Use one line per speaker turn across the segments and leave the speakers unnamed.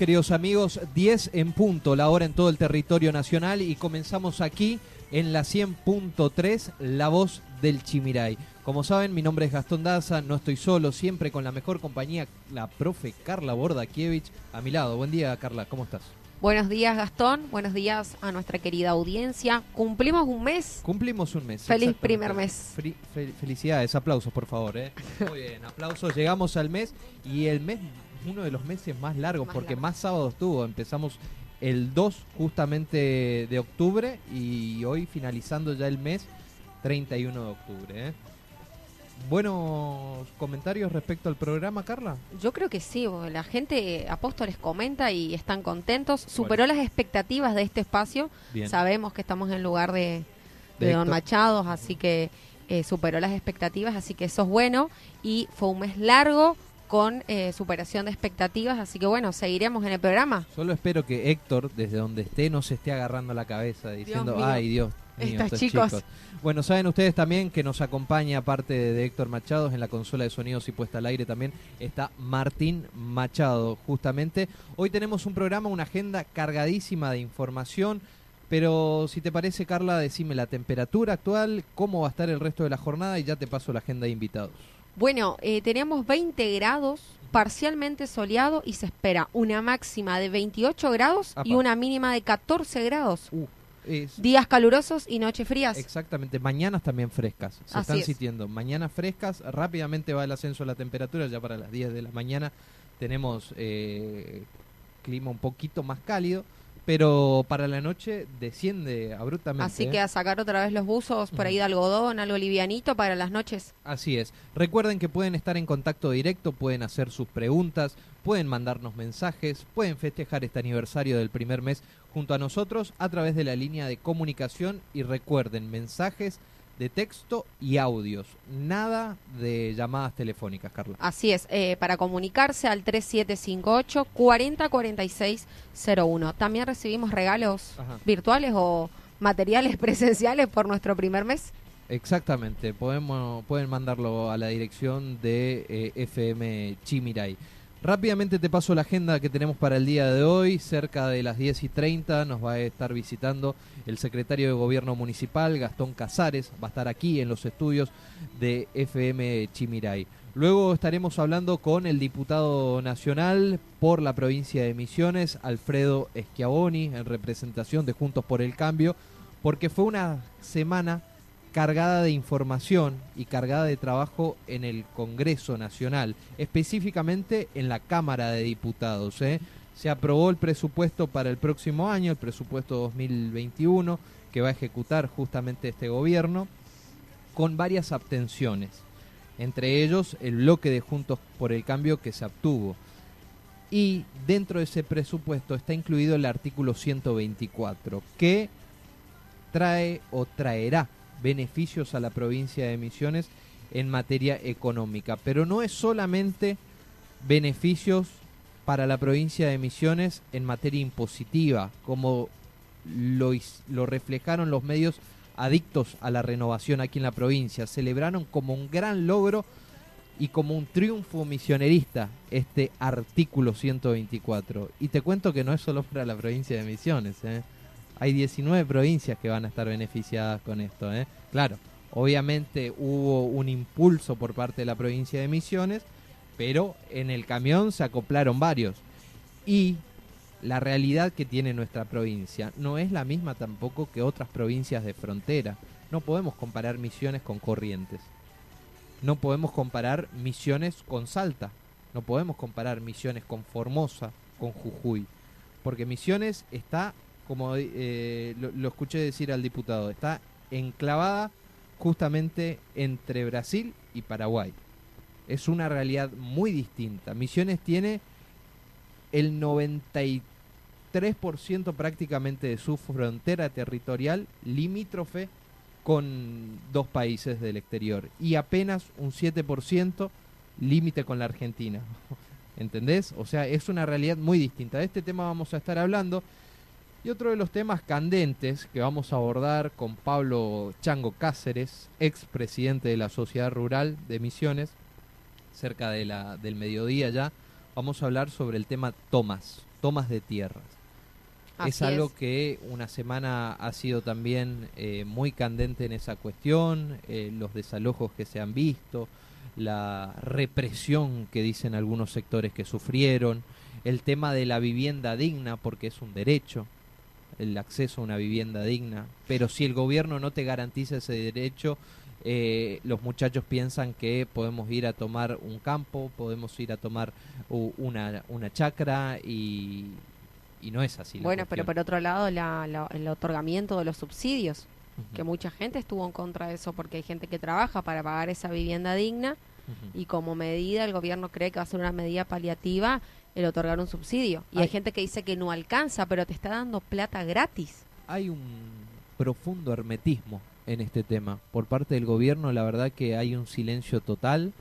queridos amigos, 10 en punto, la hora en todo el territorio nacional y comenzamos aquí en la 100.3, La Voz del Chimiray. Como saben, mi nombre es Gastón Daza, no estoy solo, siempre con la mejor compañía, la profe Carla Bordakiewicz, a mi lado. Buen día, Carla, ¿cómo estás?
Buenos días, Gastón. Buenos días a nuestra querida audiencia. ¿Cumplimos un mes?
Cumplimos un mes.
Feliz primer mes.
felicidades, aplausos, por favor. ¿eh? Muy bien, aplausos. Llegamos al mes y el mes uno de los meses más largos porque más sábados tuvo. Empezamos el 2 justamente de octubre y hoy finalizando ya el mes 31 de octubre. ¿eh? Buenos comentarios respecto al programa, Carla.
Yo creo que sí, la gente Apóstoles comenta y están contentos. Superó las expectativas de este espacio. Sabemos que estamos en lugar de, Don Machado, así que eh, superó las expectativas, así que eso es bueno. Y fue un mes largo, con eh, superación de expectativas, así que bueno, seguiremos en el programa.
Solo espero que Héctor, desde donde esté, no se esté agarrando la cabeza diciendo, ay Dios. Mío, estos chicos. Bueno, saben ustedes también que nos acompaña, aparte de Héctor Machado, en la consola de sonidos y puesta al aire también está Martín Machado, justamente. Hoy tenemos un programa, una agenda cargadísima de información, pero si te parece, Carla, decime la temperatura actual, cómo va a estar el resto de la jornada y ya te paso la agenda de invitados.
Bueno, eh, tenemos 20 grados, parcialmente soleado y se espera una máxima de 28 grados y una mínima de 14 grados. Uh, Días calurosos y noches frías.
Exactamente, mañanas también frescas. Se están sintiendo. Mañanas frescas, rápidamente va el ascenso de la temperatura, ya para las 10 de la mañana tenemos eh, clima un poquito más cálido pero para la noche desciende abruptamente.
Así que ¿eh? a sacar otra vez los buzos por ahí de algodón, algo livianito para las noches.
Así es. Recuerden que pueden estar en contacto directo, pueden hacer sus preguntas, pueden mandarnos mensajes, pueden festejar este aniversario del primer mes junto a nosotros a través de la línea de comunicación y recuerden mensajes de texto y audios, nada de llamadas telefónicas, Carla.
Así es, eh, para comunicarse al 3758 404601. También recibimos regalos virtuales o materiales presenciales por nuestro primer mes.
Exactamente, podemos, pueden mandarlo a la dirección de eh, FM Chimiray. Rápidamente te paso la agenda que tenemos para el día de hoy. Cerca de las 10 y 30 nos va a estar visitando el secretario de Gobierno Municipal, Gastón Casares. Va a estar aquí en los estudios de FM Chimiray. Luego estaremos hablando con el diputado nacional por la provincia de Misiones, Alfredo Schiavoni, en representación de Juntos por el Cambio, porque fue una semana cargada de información y cargada de trabajo en el Congreso Nacional, específicamente en la Cámara de Diputados. ¿eh? Se aprobó el presupuesto para el próximo año, el presupuesto 2021, que va a ejecutar justamente este gobierno, con varias abstenciones, entre ellos el bloque de Juntos por el Cambio que se obtuvo. Y dentro de ese presupuesto está incluido el artículo 124, que trae o traerá beneficios a la provincia de Misiones en materia económica. Pero no es solamente beneficios para la provincia de Misiones en materia impositiva, como lo, reflejaron los medios adictos a la renovación aquí en la provincia. Celebraron como un gran logro y como un triunfo misionerista este artículo 124. Y te cuento que no es solo para la provincia de Misiones. ¿eh? Hay 19 provincias que van a estar beneficiadas con esto. ¿eh? Claro, obviamente hubo un impulso por parte de la provincia de Misiones, pero en el camión se acoplaron varios. Y la realidad que tiene nuestra provincia no es la misma tampoco que otras provincias de frontera. No podemos comparar misiones con corrientes. No podemos comparar misiones con Salta. No podemos comparar misiones con Formosa, con Jujuy. Porque misiones está, como eh, lo, escuché decir al diputado, está enclavada justamente entre Brasil y Paraguay. Es una realidad muy distinta. Misiones tiene el 93% prácticamente de su frontera territorial limítrofe con dos países del exterior y apenas un 7% límite con la Argentina. ¿Entendés? O sea, es una realidad muy distinta. De este tema vamos a estar hablando. Y otro de los temas candentes que vamos a abordar con Pablo Chango Cáceres, ex presidente de la Sociedad Rural de Misiones, cerca de la, del mediodía ya, vamos a hablar sobre el tema tomas, tomas de tierras es algo que una semana ha sido también eh, muy candente en esa cuestión, eh, los desalojos que se han visto, la represión que dicen algunos sectores que sufrieron, el tema de la vivienda digna, porque es un derecho, el acceso a una vivienda digna, pero si el gobierno no te garantiza ese derecho, eh, los muchachos piensan que podemos ir a tomar un campo, podemos ir a tomar una, una chacra y, y no es así.
Bueno, pero por otro lado, el otorgamiento de los subsidios, que mucha gente estuvo en contra de eso porque hay gente que trabaja para pagar esa vivienda digna y como medida el gobierno cree que va a ser una medida paliativa el otorgar un subsidio. Y hay, hay gente que dice que no alcanza, pero te está dando plata gratis.
Hay un profundo hermetismo en este tema. Por parte del gobierno, la verdad que hay un silencio total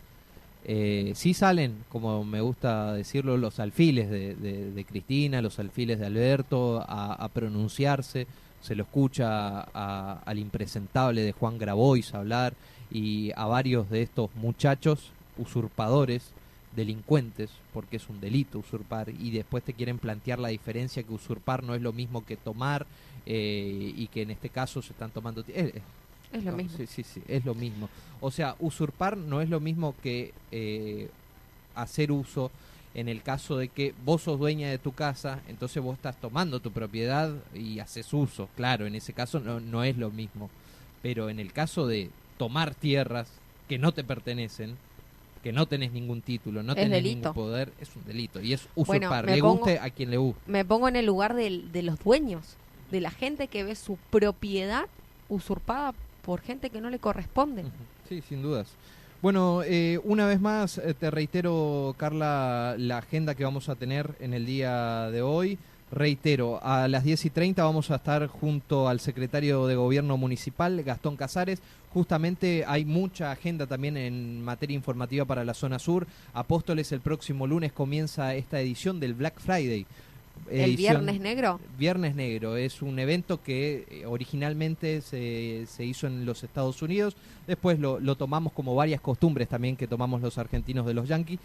eh, sí salen, como me gusta decirlo, los alfiles de, Cristina, los alfiles de Alberto a, pronunciarse, se lo escucha al impresentable de Juan Grabois hablar y a varios de estos muchachos usurpadores, delincuentes, porque es un delito usurpar, y después te quieren plantear la diferencia que usurpar no es lo mismo que tomar eh, y que en este caso se están tomando... Eh,
es lo mismo.
Sí, sí, sí, es lo mismo. O sea, usurpar no es lo mismo que eh, hacer uso en el caso de que vos sos dueña de tu casa, entonces vos estás tomando tu propiedad y haces uso. Claro, en ese caso no, no es lo mismo. Pero en el caso de tomar tierras que no te pertenecen, que no tenés ningún título, no tenés ningún poder, es un delito. Y es usurpar, le guste a quien le guste.
Me pongo en el lugar de, de los dueños, de la gente que ve su propiedad usurpada por gente que no le corresponde.
Sí, sin dudas. Bueno, eh, una vez más eh, te reitero, Carla, la agenda que vamos a tener en el día de hoy. Reitero, a las 10 y 30 vamos a estar junto al secretario de Gobierno Municipal, Gastón Casares. Justamente hay mucha agenda también en materia informativa para la zona sur. Apóstoles, el próximo lunes comienza esta edición del Black Friday.
¿El Viernes Negro?
Viernes Negro es un evento que eh, originalmente se, se hizo en los Estados Unidos, después lo, lo, tomamos como varias costumbres también que tomamos los argentinos de los Yankees.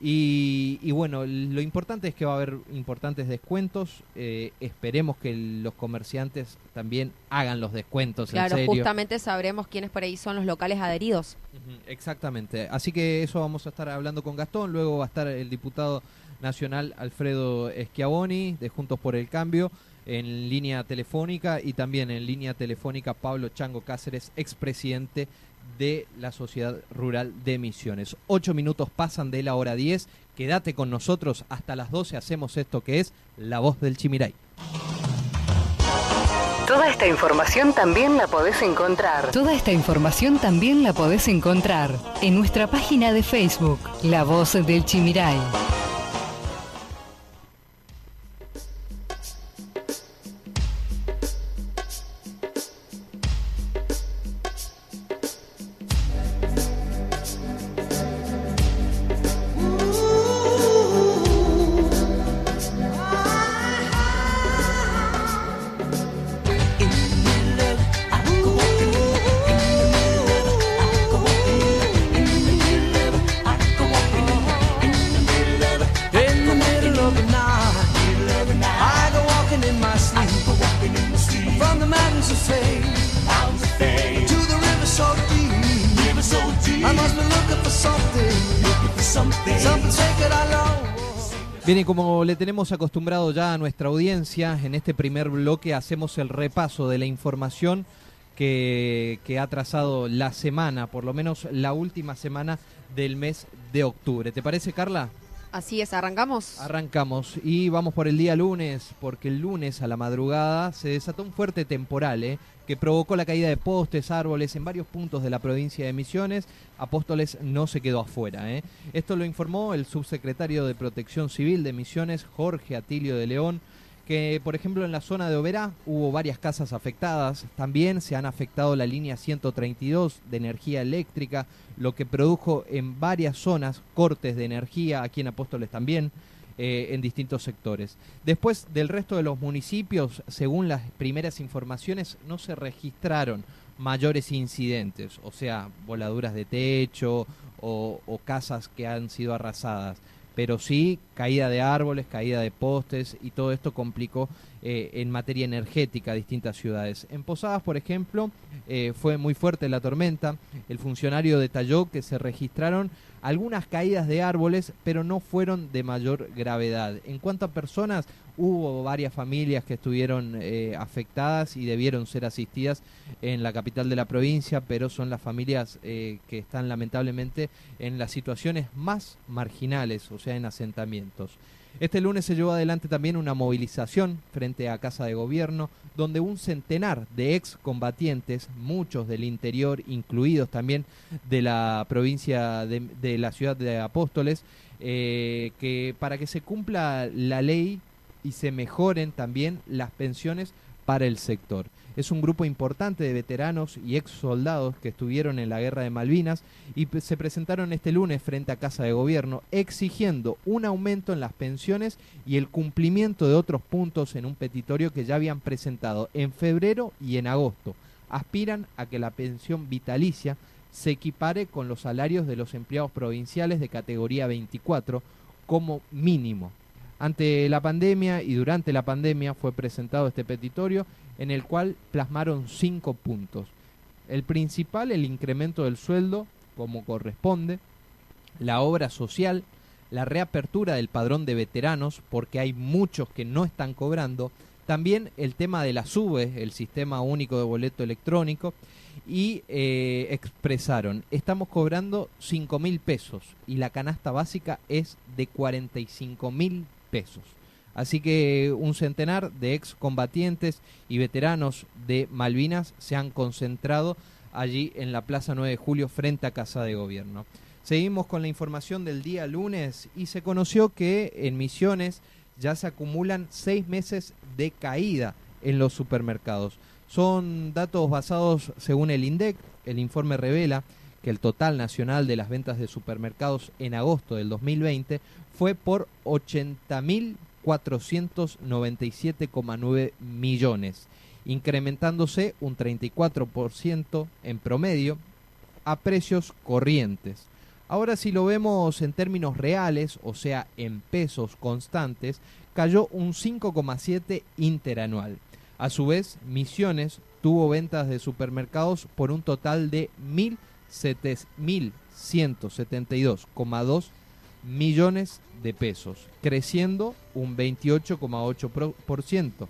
Y, y bueno, lo importante es que va a haber importantes descuentos. Eh, esperemos que los comerciantes también hagan los descuentos.
Claro, justamente sabremos quiénes por ahí son los locales adheridos.
Exactamente. Así que eso vamos a estar hablando con Gastón. Luego va a estar el diputado nacional Alfredo Schiavoni de Juntos por el Cambio en línea telefónica y también en línea telefónica Pablo Chango Cáceres, expresidente de la Sociedad Rural de Misiones. Ocho minutos pasan de la hora diez. Quédate con nosotros hasta las doce. Hacemos esto que es La Voz del Chimiray.
Toda esta información también la podés encontrar. Toda esta información también la podés encontrar en nuestra página de Facebook, La Voz del Chimiray.
Como le tenemos acostumbrado ya a nuestra audiencia, en este primer bloque hacemos el repaso de la información que, que, ha trazado la semana, por lo menos la última semana del mes de octubre. ¿Te parece, Carla?
Así es, arrancamos.
Arrancamos y vamos por el día lunes, porque el lunes a la madrugada se desató un fuerte temporal ¿eh? Que provocó la caída de postes, árboles en varios puntos de la provincia de Misiones. Apóstoles no se quedó afuera. ¿eh? Esto lo informó el subsecretario de Protección Civil de Misiones, Jorge Atilio de León que por ejemplo en la zona de Oberá hubo varias casas afectadas, también se han afectado la línea 132 de energía eléctrica, lo que produjo en varias zonas cortes de energía, aquí en Apóstoles también, eh, en distintos sectores. Después del resto de los municipios, según las primeras informaciones, no se registraron mayores incidentes, o sea, voladuras de techo o casas que han sido arrasadas pero sí caída de árboles, caída de postes y todo esto complicó eh, en materia energética distintas ciudades. En Posadas, por ejemplo, eh, fue muy fuerte la tormenta. El funcionario detalló que se registraron algunas caídas de árboles, pero no fueron de mayor gravedad. En cuanto a personas, hubo varias familias que estuvieron eh, afectadas y debieron ser asistidas en la capital de la provincia, pero son las familias que están lamentablemente en las situaciones más marginales, o sea, en asentamientos. Este lunes se llevó adelante también una movilización frente a Casa de Gobierno, donde un centenar de excombatientes, muchos del interior, incluidos también de la provincia de, la ciudad de Apóstoles, eh, que para que se cumpla la ley y se mejoren también las pensiones para el sector. Es un grupo importante de veteranos y ex soldados que estuvieron en la guerra de Malvinas y se presentaron este lunes frente a Casa de Gobierno exigiendo un aumento en las pensiones y el cumplimiento de otros puntos en un petitorio que ya habían presentado en febrero y en agosto. Aspiran a que la pensión vitalicia se equipare con los salarios de los empleados provinciales de categoría 24 como mínimo. Ante la pandemia y durante la pandemia fue presentado este petitorio en el cual plasmaron cinco puntos. El principal, el incremento del sueldo, como corresponde, la obra social, la reapertura del padrón de veteranos, porque hay muchos que no están cobrando, también el tema de la SUBE, el sistema único de boleto electrónico, y eh, expresaron, estamos cobrando 5 mil pesos y la canasta básica es de 45 mil pesos. Así que un centenar de excombatientes y veteranos de Malvinas se han concentrado allí en la Plaza 9 de Julio frente a Casa de Gobierno. Seguimos con la información del día lunes y se conoció que en Misiones ya se acumulan seis meses de caída en los supermercados. Son datos basados según el INDEC. El informe revela que el total nacional de las ventas de supermercados en agosto del 2020 fue por 80.000 497,9 millones, incrementándose un 34% en promedio a precios corrientes. Ahora si lo vemos en términos reales, o sea, en pesos constantes, cayó un 5,7 interanual. A su vez, Misiones tuvo ventas de supermercados por un total de 1.172,2 millones de pesos, creciendo un 28,8%.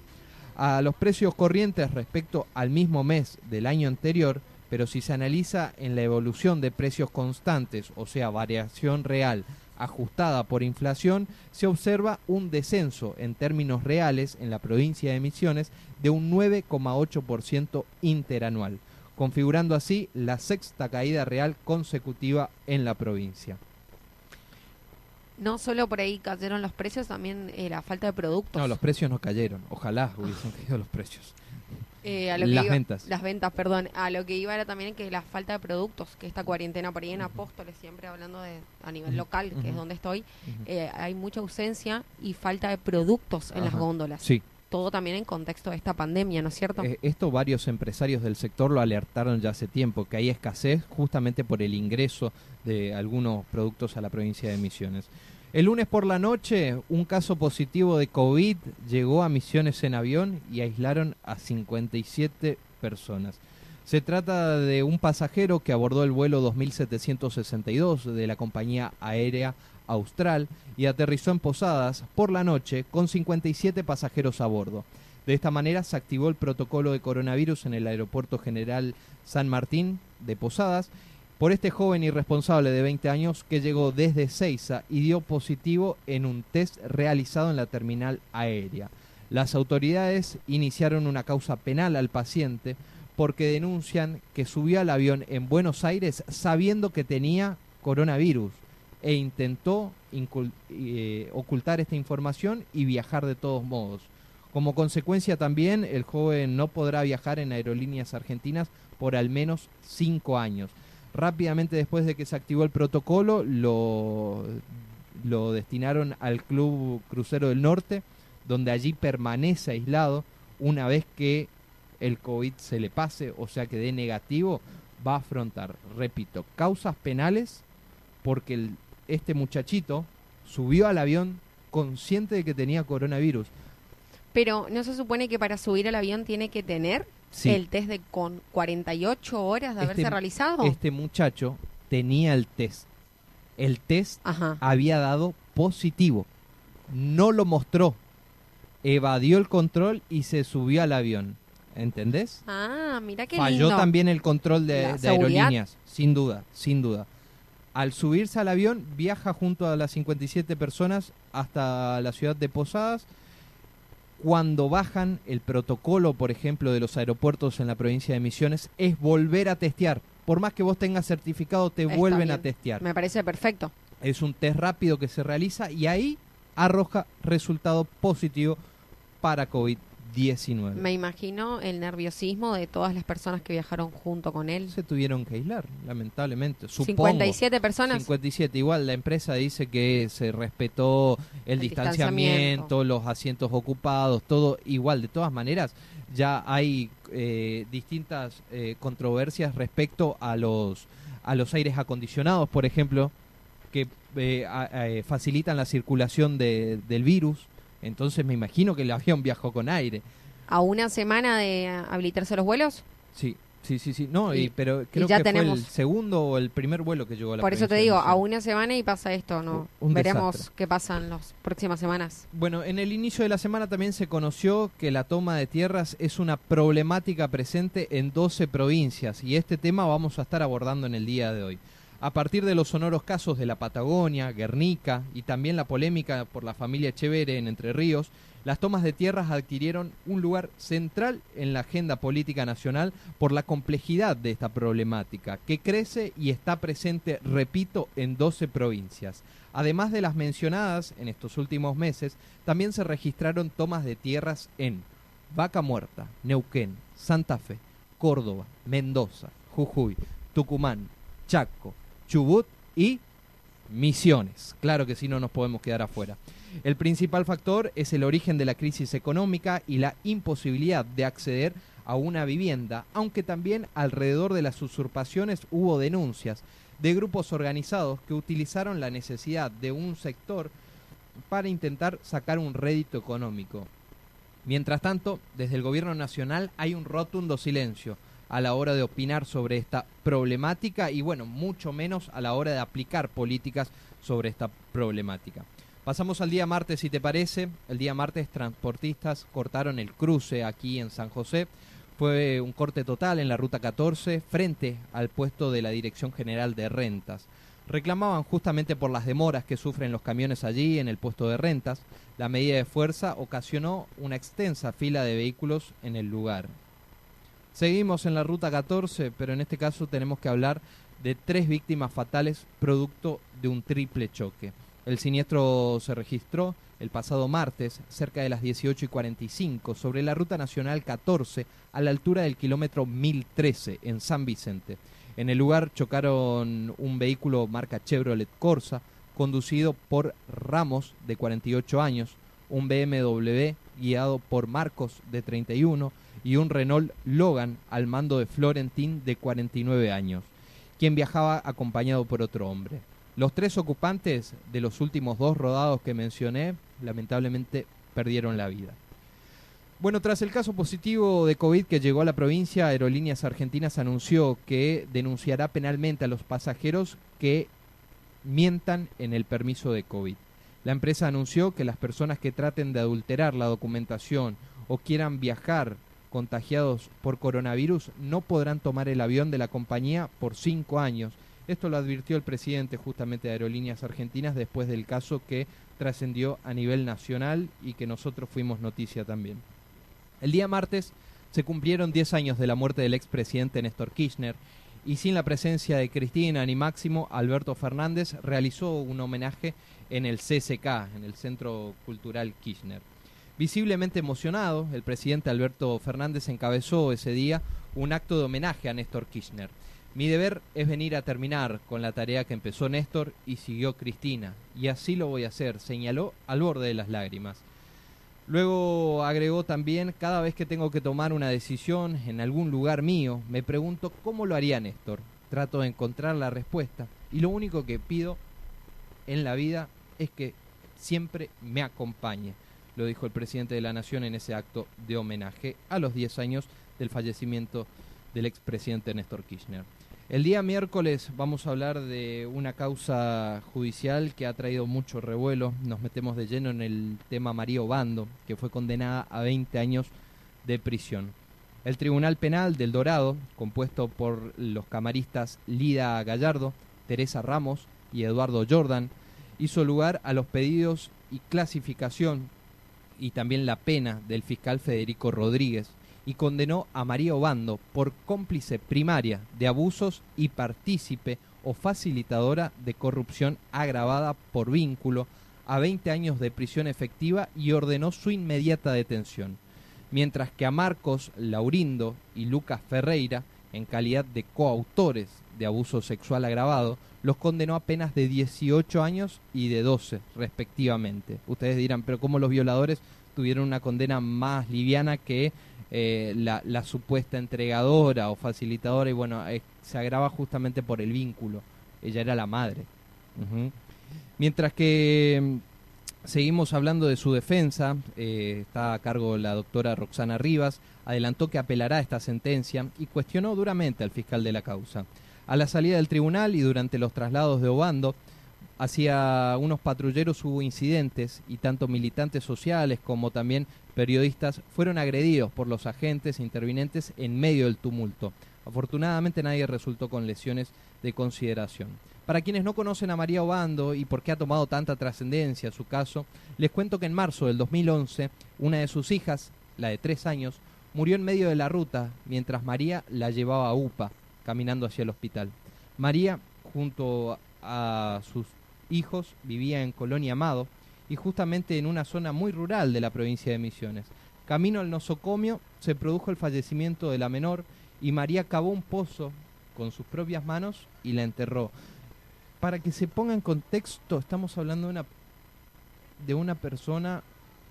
A los precios corrientes respecto al mismo mes del año anterior, pero si se analiza en la evolución de precios constantes, o sea, variación real ajustada por inflación, se observa un descenso en términos reales en la provincia de Misiones de un 9,8% interanual, configurando así la sexta caída real consecutiva en la provincia
no solo por ahí cayeron los precios, también eh, la falta de productos.
No, los precios no cayeron. Ojalá hubiesen caído los precios.
Eh, las ventas. Las ventas, perdón. A lo que iba era también que la falta de productos, que esta cuarentena por ahí en Apóstoles, siempre hablando de a nivel local, que es donde estoy, eh, hay mucha ausencia y falta de productos en las góndolas.
Sí.
Todo también en contexto de esta pandemia, ¿no es cierto?
esto varios empresarios del sector lo alertaron ya hace tiempo, que hay escasez justamente por el ingreso de algunos productos a la provincia de Misiones. El lunes por la noche, un caso positivo de COVID llegó a Misiones en avión y aislaron a 57 personas. Se trata de un pasajero que abordó el vuelo 2762 de la compañía aérea Austral y aterrizó en Posadas por la noche con 57 pasajeros a bordo. De esta manera se activó el protocolo de coronavirus en el Aeropuerto General San Martín de Posadas por este joven irresponsable de 20 años que llegó desde Ceiza y dio positivo en un test realizado en la terminal aérea. Las autoridades iniciaron una causa penal al paciente porque denuncian que subió al avión en Buenos Aires sabiendo que tenía coronavirus e intentó eh, ocultar esta información y viajar de todos modos. Como consecuencia también el joven no podrá viajar en aerolíneas argentinas por al menos cinco años. Rápidamente después de que se activó el protocolo, lo, lo destinaron al Club Crucero del Norte, donde allí permanece aislado una vez que el COVID se le pase, o sea que de negativo, va a afrontar, repito, causas penales porque este muchachito subió al avión consciente de que tenía coronavirus.
Pero ¿no se supone que para subir al avión tiene que tener el test de con 48 horas de haberse este realizado.
Este muchacho tenía el test. El test había dado positivo. No lo mostró. Evadió el control y se subió al avión. ¿Entendés?
Ah, mira qué
Falló también el control de, de aerolíneas, sin duda, sin duda. Al subirse al avión, viaja junto a las 57 personas hasta la ciudad de Posadas cuando bajan el protocolo, por ejemplo, de los aeropuertos en la provincia de Misiones, es volver a testear. Por más que vos tengas certificado, te vuelven a testear.
Me parece perfecto.
Es un test rápido que se realiza y ahí arroja resultado positivo para
Me imagino el nerviosismo de todas las personas que viajaron junto con él.
Se tuvieron que aislar, lamentablemente.
Supongo. 57 personas.
57. Igual la empresa dice que se respetó el, distanciamiento, los asientos ocupados, todo igual. De todas maneras, ya hay eh, distintas eh, controversias respecto a los, a los aires acondicionados, por ejemplo, que eh, facilitan la circulación de, del virus entonces me imagino que el avión viajó con aire.
¿A una semana de habilitarse los vuelos?
Sí, sí, sí, sí. No, y, pero creo que fue el segundo o el primer vuelo que llegó a la
Por eso te digo, a una semana y pasa esto, ¿no? Veremos qué pasa en las próximas semanas.
Bueno, en el inicio de la semana también se conoció que la toma de tierras es una problemática presente en 12 provincias y este tema vamos a estar abordando en el día de hoy a partir de los sonoros casos de la Patagonia, Guernica y también la polémica por la familia Chevere en Entre Ríos, las tomas de tierras adquirieron un lugar central en la agenda política nacional por la complejidad de esta problemática, que crece y está presente, repito, en 12 provincias. Además de las mencionadas en estos últimos meses, también se registraron tomas de tierras en Vaca Muerta, Neuquén, Santa Fe, Córdoba, Mendoza, Jujuy, Tucumán, Chaco, Chubut y Misiones. Claro que sí, no nos podemos quedar afuera. El principal factor es el origen de la crisis económica y la imposibilidad de acceder a una vivienda, aunque también alrededor de las usurpaciones hubo denuncias de grupos organizados que utilizaron la necesidad de un sector para intentar sacar un rédito económico. Mientras tanto, desde el gobierno nacional hay un rotundo silencio a la hora de opinar sobre esta problemática y bueno, mucho menos a la hora de aplicar políticas sobre esta problemática. Pasamos al día martes, si te parece. El día martes transportistas cortaron el cruce aquí en San José. Fue un corte total en la ruta 14 frente al puesto de la Dirección General de Rentas. Reclamaban justamente por las demoras que sufren los camiones allí en el puesto de rentas. La medida de fuerza ocasionó una extensa fila de vehículos en el lugar. Seguimos en la ruta 14, pero en este caso tenemos que hablar de tres víctimas fatales producto de un triple choque. El siniestro se registró el pasado martes, cerca de las 18 y 45, sobre la ruta nacional 14, a la altura del kilómetro 1013, en San Vicente. En el lugar chocaron un vehículo marca Chevrolet Corsa, conducido por Ramos, de 48 años, un BMW guiado por Marcos, de 31, y un Renault Logan al mando de Florentín de 49 años, quien viajaba acompañado por otro hombre. Los tres ocupantes de los últimos dos rodados que mencioné lamentablemente perdieron la vida. Bueno, tras el caso positivo de COVID que llegó a la provincia, Aerolíneas Argentinas anunció que denunciará penalmente a los pasajeros que mientan en el permiso de COVID. La empresa anunció que las personas que traten de adulterar la documentación o quieran viajar contagiados por coronavirus no podrán tomar el avión de la compañía por cinco años. Esto lo advirtió el presidente justamente de Aerolíneas Argentinas después del caso que trascendió a nivel nacional y que nosotros fuimos noticia también. El día martes se cumplieron 10 años de la muerte del expresidente Néstor Kirchner y sin la presencia de Cristina ni Máximo, Alberto Fernández realizó un homenaje en el CCK, en el Centro Cultural Kirchner. Visiblemente emocionado, el presidente Alberto Fernández encabezó ese día un acto de homenaje a Néstor Kirchner. Mi deber es venir a terminar con la tarea que empezó Néstor y siguió Cristina, y así lo voy a hacer, señaló al borde de las lágrimas. Luego agregó también, cada vez que tengo que tomar una decisión en algún lugar mío, me pregunto cómo lo haría Néstor. Trato de encontrar la respuesta y lo único que pido en la vida es que siempre me acompañe, lo dijo el presidente de la Nación en ese acto de homenaje a los 10 años del fallecimiento del expresidente Néstor Kirchner. El día miércoles vamos a hablar de una causa judicial que ha traído mucho revuelo. Nos metemos de lleno en el tema María Obando, que fue condenada a 20 años de prisión. El Tribunal Penal del Dorado, compuesto por los camaristas Lida Gallardo, Teresa Ramos y Eduardo Jordan, hizo lugar a los pedidos y clasificación y también la pena del fiscal Federico Rodríguez, y condenó a María Obando por cómplice primaria de abusos y partícipe o facilitadora de corrupción agravada por vínculo a 20 años de prisión efectiva y ordenó su inmediata detención, mientras que a Marcos Laurindo y Lucas Ferreira, en calidad de coautores de abuso sexual agravado, los condenó a penas de 18 años y de 12, respectivamente. Ustedes dirán, pero ¿cómo los violadores tuvieron una condena más liviana que eh, la, supuesta entregadora o facilitadora y bueno, se agrava justamente por el vínculo. Ella era la madre. Mientras que mm, seguimos hablando de su defensa, eh, está a cargo la doctora Roxana Rivas, adelantó que apelará a esta sentencia y cuestionó duramente al fiscal de la causa. A la salida del tribunal y durante los traslados de Obando, hacia unos patrulleros hubo incidentes y tanto militantes sociales como también periodistas fueron agredidos por los agentes intervinientes en medio del tumulto. Afortunadamente nadie resultó con lesiones de consideración. Para quienes no conocen a María Obando y por qué ha tomado tanta trascendencia su caso, les cuento que en marzo del 2011 una de sus hijas, la de tres años, murió en medio de la ruta mientras María la llevaba a UPA, caminando hacia el hospital. María, junto a sus hijos, vivía en Colonia Amado, y justamente en una zona muy rural de la provincia de Misiones. Camino al nosocomio se produjo el fallecimiento de la menor y María cavó un pozo con sus propias manos y la enterró. Para que se ponga en contexto, estamos hablando de una, de una persona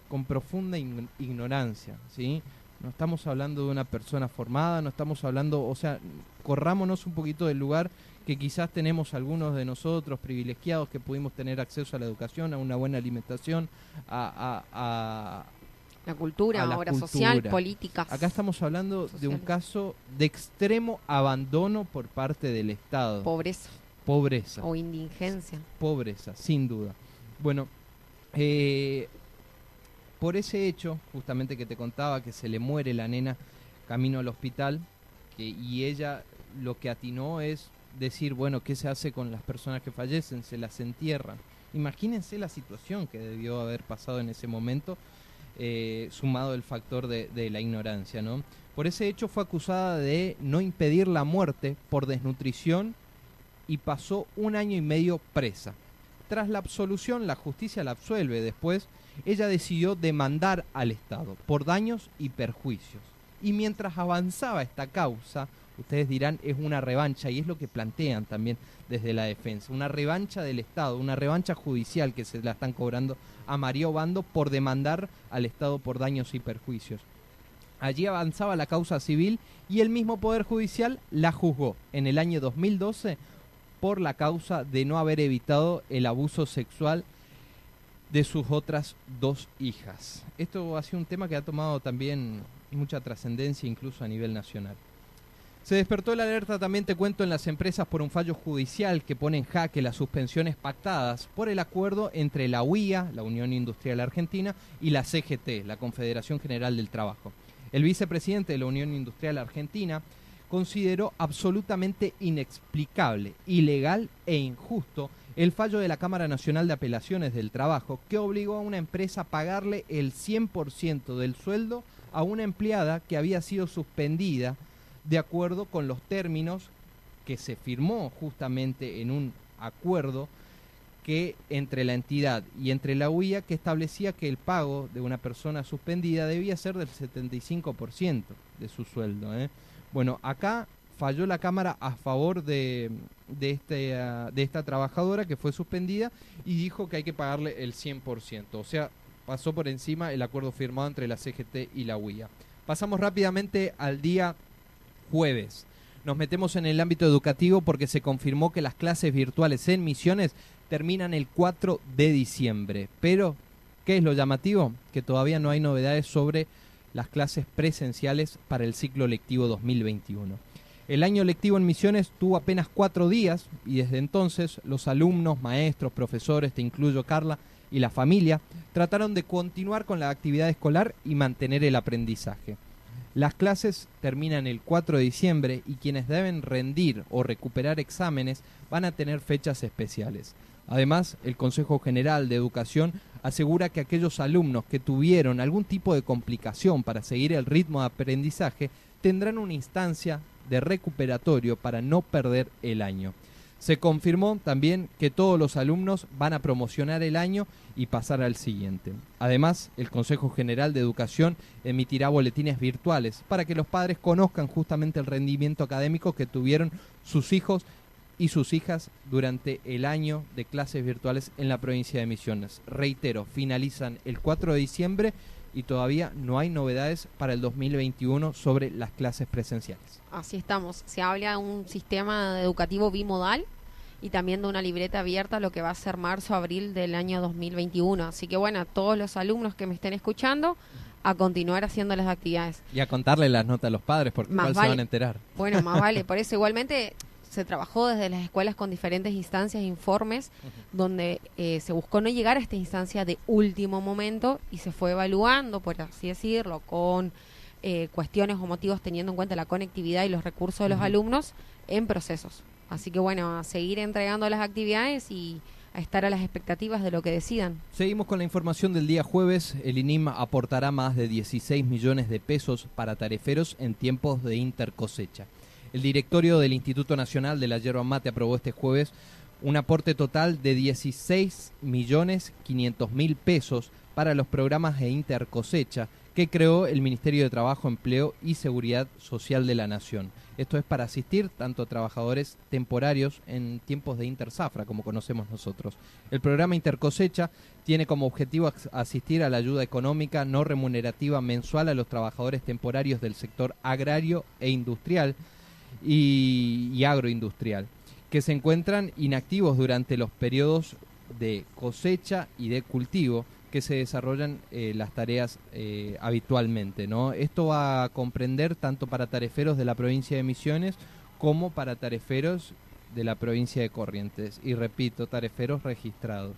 con profunda ignorancia, ¿sí? No estamos hablando de una persona formada, no estamos hablando, o sea, corrámonos un poquito del lugar que quizás tenemos algunos de nosotros privilegiados que pudimos tener acceso a la educación, a una buena alimentación, a,
la cultura, a la obra social, políticas.
Acá estamos hablando de un caso de extremo abandono por parte del Estado.
Pobreza.
Pobreza.
O indigencia.
Pobreza, sin duda. Bueno, eh, por ese hecho, justamente que te contaba que se le muere la nena camino al hospital, y ella lo que atinó es decir, bueno, ¿qué se hace con las personas que fallecen? Se las entierran. Imagínense la situación que debió haber pasado en ese momento, eh, sumado el factor de, de, la ignorancia, ¿no? Por ese hecho fue acusada de no impedir la muerte por desnutrición y pasó un año y medio presa. Tras la absolución, la justicia la absuelve. Después, ella decidió demandar al Estado por daños y perjuicios. Y mientras avanzaba esta causa, ustedes dirán, es una revancha, y es lo que plantean también desde la defensa, una revancha del Estado, una revancha judicial que se la están cobrando a María Obando por demandar al Estado por daños y perjuicios. Allí avanzaba la causa civil y el mismo Poder Judicial la juzgó en el año 2012 por la causa de no haber evitado el abuso sexual de sus otras dos hijas. Esto ha sido un tema que ha tomado también mucha trascendencia incluso a nivel nacional. Se despertó la alerta, también te cuento, en las empresas por un fallo judicial que pone en jaque las suspensiones pactadas por el acuerdo entre la UIA, la Unión Industrial Argentina, y la CGT, la Confederación General del Trabajo. El vicepresidente de la Unión Industrial Argentina consideró absolutamente inexplicable, ilegal e injusto el fallo de la Cámara Nacional de Apelaciones del Trabajo que obligó a una empresa a pagarle el 100% del sueldo a una empleada que había sido suspendida de acuerdo con los términos que se firmó justamente en un acuerdo que entre la entidad y entre la UIA que establecía que el pago de una persona suspendida debía ser del 75% de su sueldo. ¿eh? Bueno, acá falló la Cámara a favor de, de, este, ah, de esta trabajadora que fue suspendida y dijo que hay que pagarle el 100%. O sea, pasó por encima el acuerdo firmado entre la CGT y la UIA. Pasamos rápidamente al día jueves. Nos metemos en el ámbito educativo porque se confirmó que las clases virtuales en Misiones terminan el 4 de diciembre. Pero, ¿qué es lo llamativo? Que todavía no hay novedades sobre las clases presenciales para el ciclo lectivo 2021. El año lectivo en Misiones tuvo apenas cuatro días y desde entonces los alumnos, maestros, profesores, te incluyo Carla, y la familia trataron de continuar con la actividad escolar y mantener el aprendizaje. Las clases terminan el 4 de diciembre y quienes deben rendir o recuperar exámenes van a tener fechas especiales. Además, el Consejo General de Educación asegura que aquellos alumnos que tuvieron algún tipo de complicación para seguir el ritmo de aprendizaje tendrán una instancia de recuperatorio para no perder el año. Se confirmó también que todos los alumnos van a promocionar el año y pasar al siguiente. Además, el Consejo General de Educación emitirá boletines virtuales para que los padres conozcan justamente el rendimiento académico que tuvieron sus hijos y sus hijas durante el año de clases virtuales en la provincia de Misiones. Reitero, finalizan el 4 de diciembre y todavía no hay novedades para el 2021 sobre las clases presenciales.
Así estamos. Se habla de un sistema educativo bimodal y también de una libreta abierta lo que va a ser marzo-abril del año 2021. Así que bueno, a todos los alumnos que me estén escuchando, a continuar haciendo las actividades.
Y a contarle las notas a los padres porque más se van a enterar.
Bueno, más vale. Por eso igualmente se trabajó desde las escuelas con diferentes instancias e informes donde eh, se buscó no llegar a esta instancia de último momento y se fue evaluando, por así decirlo, con eh, cuestiones o motivos teniendo en cuenta la conectividad y los recursos de los alumnos en procesos. Así que bueno, a seguir entregando las actividades y a estar a las expectativas de lo que decidan.
Seguimos con la información del día jueves. El INIM aportará más de 16 millones de pesos para tareferos en tiempos de intercosecha. El directorio del Instituto Nacional de la Yerba Mate aprobó este jueves un aporte total de 16 millones 500 mil pesos para los programas de intercosecha que creó el Ministerio de Trabajo, Empleo y Seguridad Social de la Nación. Esto es para asistir tanto a trabajadores temporarios en tiempos de interzafra, como conocemos nosotros. El programa Intercosecha tiene como objetivo asistir a la ayuda económica no remunerativa mensual a los trabajadores temporarios del sector agrario e industrial y, agroindustrial, que se encuentran inactivos durante los periodos de cosecha y de cultivo que se desarrollan eh, las tareas eh, habitualmente. ¿no? Esto va a comprender tanto para tareferos de la provincia de Misiones como para tareferos de la provincia de Corrientes. Y repito, tareferos registrados.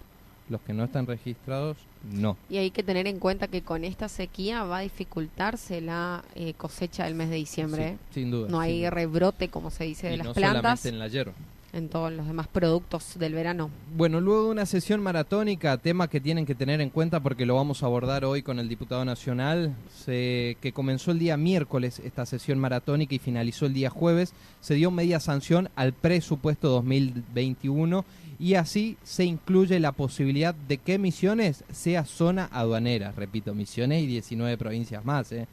Los que no están registrados, no.
Y hay que tener en cuenta que con esta sequía va a dificultarse la eh, cosecha del mes de diciembre.
sin duda.
No hay rebrote, como se dice, de las plantas.
en la hierba
en todos los demás productos del verano.
Bueno, luego de una sesión maratónica, tema que tienen que tener en cuenta porque lo vamos a abordar hoy con el diputado nacional, que comenzó el día miércoles esta sesión maratónica y finalizó el día jueves, se dio media sanción al presupuesto 2021 y así se incluye la posibilidad de que Misiones sea zona aduanera. Repito, Misiones y 19 provincias más. ¿eh?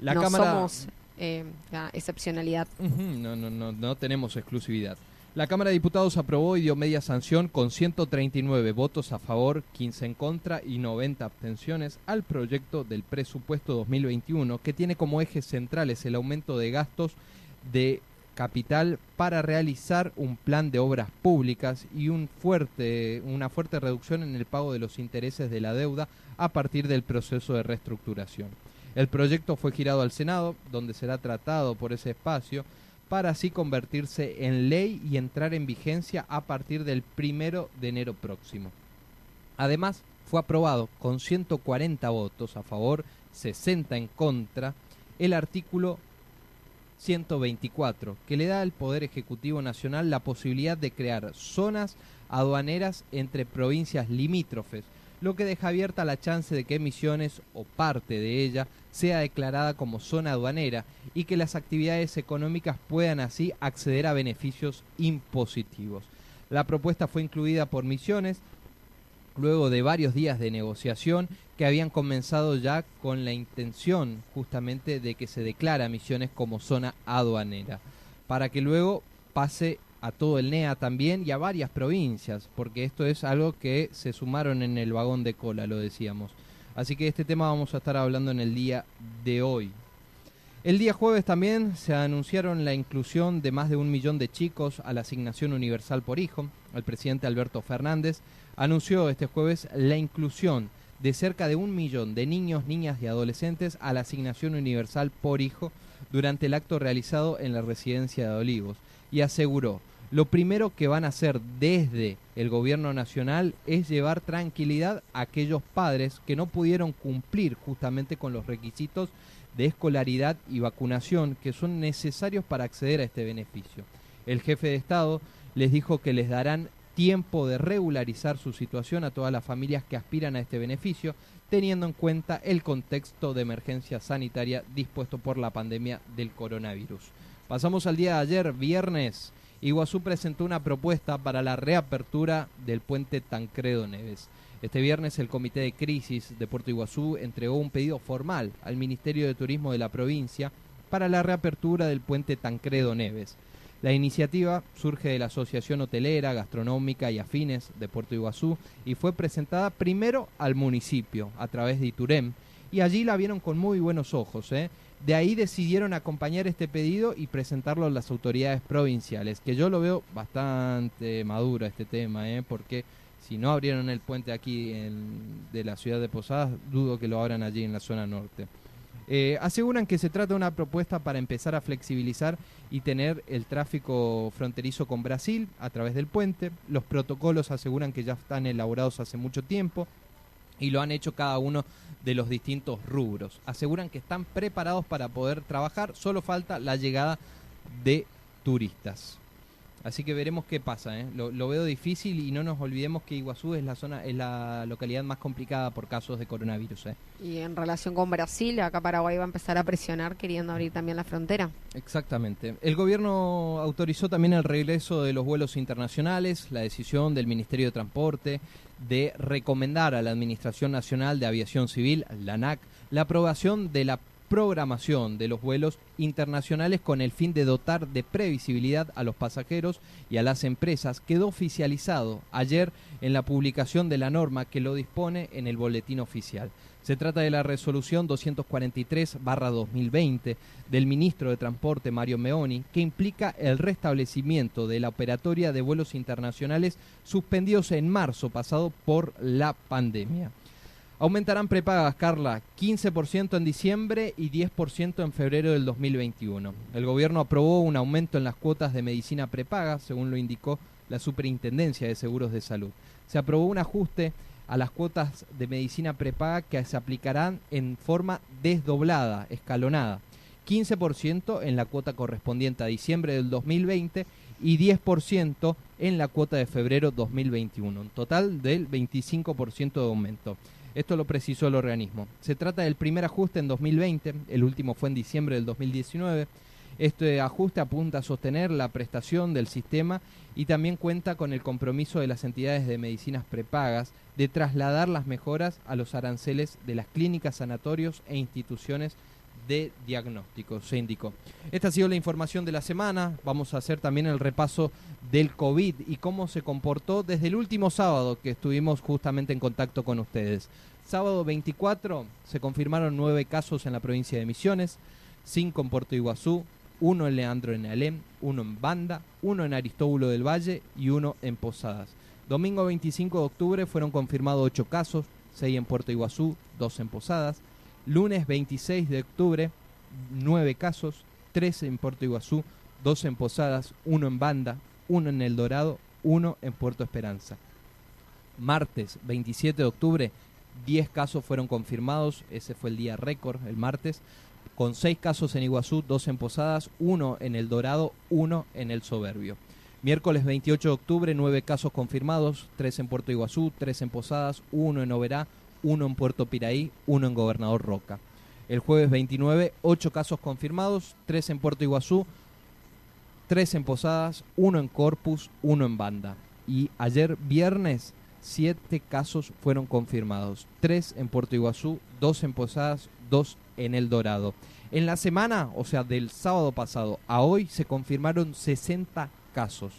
La no somos eh, la excepcionalidad.
no, no, no, no tenemos exclusividad. La Cámara de Diputados aprobó y dio media sanción con 139 votos a favor, 15 en contra y 90 abstenciones al proyecto del presupuesto 2021 que tiene como ejes centrales el aumento de gastos de capital para realizar un plan de obras públicas y un fuerte, una fuerte reducción en el pago de los intereses de la deuda a partir del proceso de reestructuración. El proyecto fue girado al Senado, donde será tratado por ese espacio, para así convertirse en ley y entrar en vigencia a partir del primero de enero próximo. Además, fue aprobado con 140 votos a favor, 60 en contra, el artículo 124, que le da al Poder Ejecutivo Nacional la posibilidad de crear zonas aduaneras entre provincias limítrofes, lo que deja abierta la chance de que Misiones o parte de ella sea declarada como zona aduanera y que las actividades económicas puedan así acceder a beneficios impositivos. La propuesta fue incluida por Misiones luego de varios días de negociación que habían comenzado ya con la intención justamente de que se declara Misiones como zona aduanera, para que luego pase a todo el NEA también y a varias provincias, porque esto es algo que se sumaron en el vagón de cola, lo decíamos. Así que este tema vamos a estar hablando en el día de hoy. El día jueves también se anunciaron la inclusión de más de un millón de chicos a la asignación universal por hijo. El presidente Alberto Fernández anunció este jueves la inclusión de cerca de un millón de niños, niñas y adolescentes a la asignación universal por hijo durante el acto realizado en la residencia de Olivos y aseguró lo primero que van a hacer desde el gobierno nacional es llevar tranquilidad a aquellos padres que no pudieron cumplir justamente con los requisitos de escolaridad y vacunación que son necesarios para acceder a este beneficio. El jefe de Estado les dijo que les darán tiempo de regularizar su situación a todas las familias que aspiran a este beneficio, teniendo en cuenta el contexto de emergencia sanitaria dispuesto por la pandemia del coronavirus. Pasamos al día de ayer, viernes. Iguazú presentó una propuesta para la reapertura del puente Tancredo Neves. Este viernes el Comité de Crisis de Puerto Iguazú entregó un pedido formal al Ministerio de Turismo de la provincia para la reapertura del puente Tancredo Neves. La iniciativa surge de la Asociación Hotelera, Gastronómica y Afines de Puerto Iguazú y fue presentada primero al municipio a través de Iturem y allí la vieron con muy buenos ojos. ¿eh? De ahí decidieron acompañar este pedido y presentarlo a las autoridades provinciales, que yo lo veo bastante maduro este tema, ¿eh? porque si no abrieron el puente aquí de la ciudad de Posadas, dudo que lo abran allí en la zona norte. Eh, aseguran que se trata de una propuesta para empezar a flexibilizar y tener el tráfico fronterizo con Brasil a través del puente. Los protocolos aseguran que ya están elaborados hace mucho tiempo y lo han hecho cada uno de los distintos rubros. Aseguran que están preparados para poder trabajar, solo falta la llegada de turistas. Así que veremos qué pasa. ¿eh? Lo, veo difícil y no nos olvidemos que Iguazú es la zona, es la localidad más complicada por casos de coronavirus. ¿eh?
Y en relación con Brasil, acá Paraguay va a empezar a presionar queriendo abrir también la frontera.
Exactamente. El gobierno autorizó también el regreso de los vuelos internacionales, la decisión del Ministerio de Transporte de recomendar a la Administración Nacional de Aviación Civil, la ANAC, la aprobación de la programación de los vuelos internacionales con el fin de dotar de previsibilidad a los pasajeros y a las empresas quedó oficializado ayer en la publicación de la norma que lo dispone en el boletín oficial. Se trata de la resolución 243-2020 del ministro de Transporte Mario Meoni, que implica el restablecimiento de la operatoria de vuelos internacionales suspendidos en marzo pasado por la pandemia. Aumentarán prepagas, Carla, 15% en diciembre y 10% en febrero del 2021. El gobierno aprobó un aumento en las cuotas de medicina prepaga, según lo indicó la Superintendencia de Seguros de Salud. Se aprobó un ajuste a las cuotas de medicina prepaga que se aplicarán en forma desdoblada, escalonada. 15% en la cuota correspondiente a diciembre del 2020 y 10% en la cuota de febrero 2021, un total del 25% de aumento. Esto lo precisó el organismo. Se trata del primer ajuste en 2020, el último fue en diciembre del 2019. Este ajuste apunta a sostener la prestación del sistema y también cuenta con el compromiso de las entidades de medicinas prepagas de trasladar las mejoras a los aranceles de las clínicas, sanatorios e instituciones de diagnóstico, se indicó. Esta ha sido la información de la semana. Vamos a hacer también el repaso del COVID y cómo se comportó desde el último sábado que estuvimos justamente en contacto con ustedes. Sábado 24 se confirmaron nueve casos en la provincia de Misiones, cinco en Puerto Iguazú, uno en Leandro en Alem, uno en Banda, uno en Aristóbulo del Valle y uno en Posadas. Domingo 25 de octubre fueron confirmados 8 casos, 6 en Puerto Iguazú, 2 en Posadas. Lunes 26 de octubre, 9 casos, 3 en Puerto Iguazú, 2 en Posadas, 1 en Banda, 1 en El Dorado, 1 en Puerto Esperanza. Martes 27 de octubre, 10 casos fueron confirmados, ese fue el día récord, el martes, con 6 casos en Iguazú, 2 en Posadas, 1 en El Dorado, 1 en El Soberbio. Miércoles 28 de octubre, 9 casos confirmados, 3 en Puerto Iguazú, 3 en Posadas, 1 en Oberá, 1 en Puerto Piraí, 1 en Gobernador Roca. El jueves 29, 8 casos confirmados, 3 en Puerto Iguazú, 3 en Posadas, 1 en Corpus, 1 en Banda. Y ayer viernes, 7 casos fueron confirmados, 3 en Puerto Iguazú, 2 en Posadas, 2 en El Dorado. En la semana, o sea, del sábado pasado a hoy, se confirmaron 60 casos.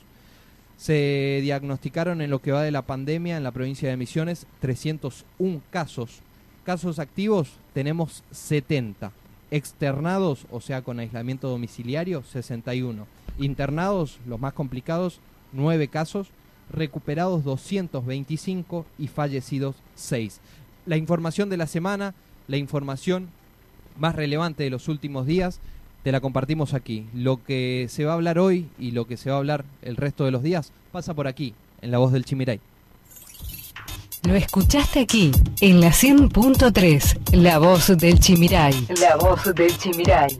Se diagnosticaron en lo que va de la pandemia en la provincia de Misiones 301 casos. Casos activos tenemos 70. Externados, o sea, con aislamiento domiciliario, 61. Internados, los más complicados, 9 casos. Recuperados 225 y fallecidos 6. La información de la semana, la información más relevante de los últimos días te la compartimos aquí. Lo que se va a hablar hoy y lo que se va a hablar el resto de los días pasa por aquí, en la voz del Chimiray.
Lo escuchaste aquí, en la 100.3, la voz del Chimiray. La voz del Chimiray.